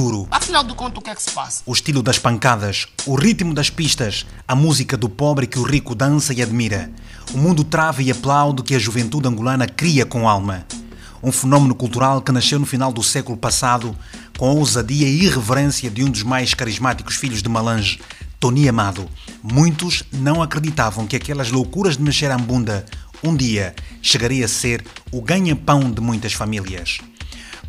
Kuduro. Afinal de contas, o que é que se passa? O estilo das pancadas, o ritmo das pistas, a música do pobre que o rico dança e admira. O mundo trava e aplaude que a juventude angolana cria com alma. Um fenômeno cultural que nasceu no final do século passado com a ousadia e irreverência de um dos mais carismáticos filhos de Malange, Tony Amado. Muitos não acreditavam que aquelas loucuras de mexer a bunda um dia chegaria a ser o ganha-pão de muitas famílias.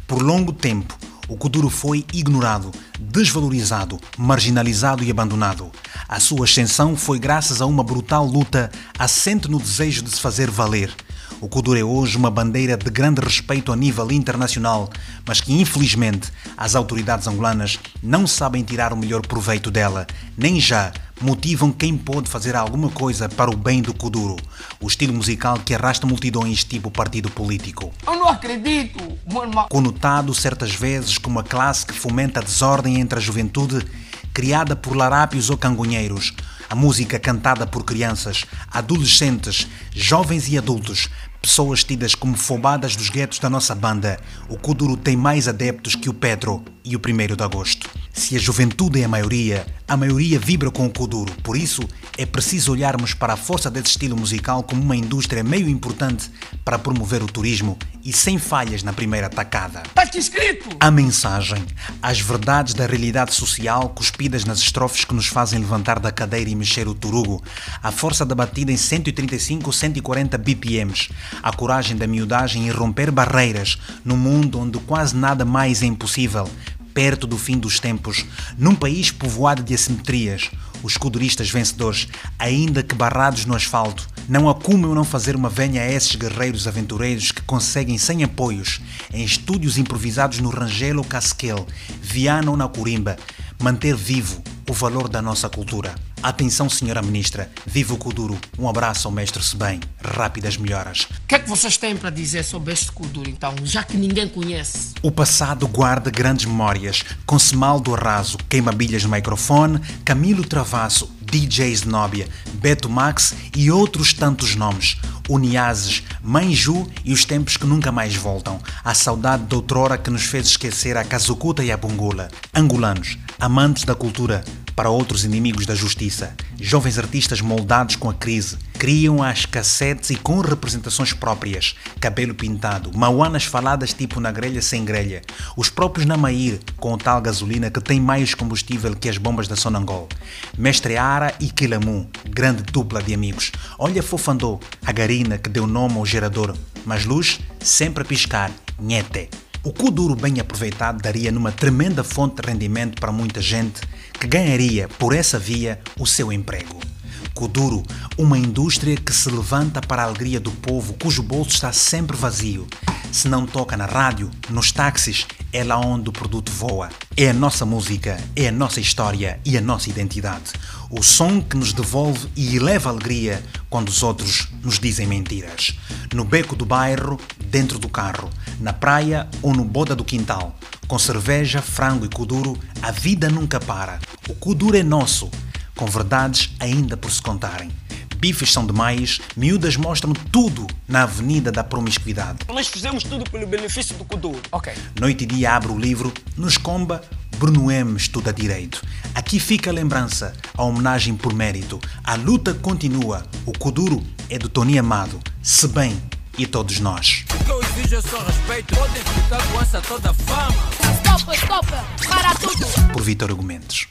Por longo tempo, o Kuduro foi ignorado, desvalorizado, marginalizado e abandonado. A sua ascensão foi graças a uma brutal luta assente no desejo de se fazer valer. O Kuduro é hoje uma bandeira de grande respeito a nível internacional, mas que infelizmente as autoridades angolanas não sabem tirar o melhor proveito dela, nem já motivam quem pode fazer alguma coisa para o bem do Kuduro, o estilo musical que arrasta multidões tipo partido político. Eu não acredito. Conotado certas vezes como a classe que fomenta a desordem entre a juventude, criada por larápios ou cangonheiros, a música cantada por crianças, adolescentes, jovens e adultos, pessoas tidas como fobadas dos guetos da nossa banda, o Kuduro tem mais adeptos que o Pedro e o 1 de agosto. Se a juventude é a maioria, a maioria vibra com o Kuduro. Por isso, é preciso olharmos para a força desse estilo musical como uma indústria meio importante para promover o turismo e sem falhas na primeira tacada. Está aqui escrito! A mensagem, as verdades da realidade social cuspidas nas estrofes que nos fazem levantar da cadeira e mexer o turugo, a força da batida em 135 ou 140 BPMs, a coragem da miudagem e romper barreiras num mundo onde quase nada mais é impossível, perto do fim dos tempos, num país povoado de assimetrias, os kuduristas vencedores, ainda que barrados no asfalto, não acumam não fazer uma venha a esses guerreiros aventureiros que conseguem, sem apoios, em estúdios improvisados no Rangel ou Casquel, Viana ou na Corimba, manter vivo o valor da nossa cultura. Atenção, senhora ministra, viva o Kuduro. Um abraço ao mestre Sebem. Rápidas melhoras. O que é que vocês têm para dizer sobre este Kuduro, então, já que ninguém conhece? O passado guarda grandes memórias, com Semaldo Arraso, Queima-Bilhas no microfone, Camilo Travasso, DJ Znobia, Beto Max e outros tantos nomes. Uniazes, Mãe Ju e os tempos que nunca mais voltam. A saudade da outrora que nos fez esquecer a Kazukuta e a Bungula. Angolanos, amantes da cultura, para outros inimigos da justiça. Jovens artistas moldados com a crise, criam as cassetes e com representações próprias, cabelo pintado, mauanas faladas tipo na grelha sem grelha, os próprios Namair com tal gasolina que tem mais combustível que as bombas da Sonangol, Mestre Ara e Kilamu, grande dupla de amigos. Olha Fofandô, a garina que deu nome ao gerador, mas luz sempre a piscar, nhete. O Kuduro bem aproveitado daria numa tremenda fonte de rendimento para muita gente que ganharia por essa via o seu emprego. Kuduro, uma indústria que se levanta para a alegria do povo cujo bolso está sempre vazio. Se não toca na rádio, nos táxis, é lá onde o produto voa. É a nossa música, é a nossa história e a nossa identidade. O som que nos devolve e eleva alegria quando os outros nos dizem mentiras. No beco do bairro, dentro do carro, na praia ou no boda do quintal. Com cerveja, frango e kuduro, a vida nunca para. O kuduro é nosso, com verdades ainda por se contarem. Bifes são demais, miúdas mostram tudo na avenida da promiscuidade. Nós fizemos tudo pelo benefício do Kuduro. Ok. Noite e dia abre o livro, nos comba, Bruno M estuda direito. Aqui fica a lembrança, a homenagem por mérito. A luta continua. O Kuduro é do Tony Amado, se bem e todos nós. Eu só respeito. Podem ficar com essa toda fama. Stop, stop, para tudo. Por Vitor Argumentos.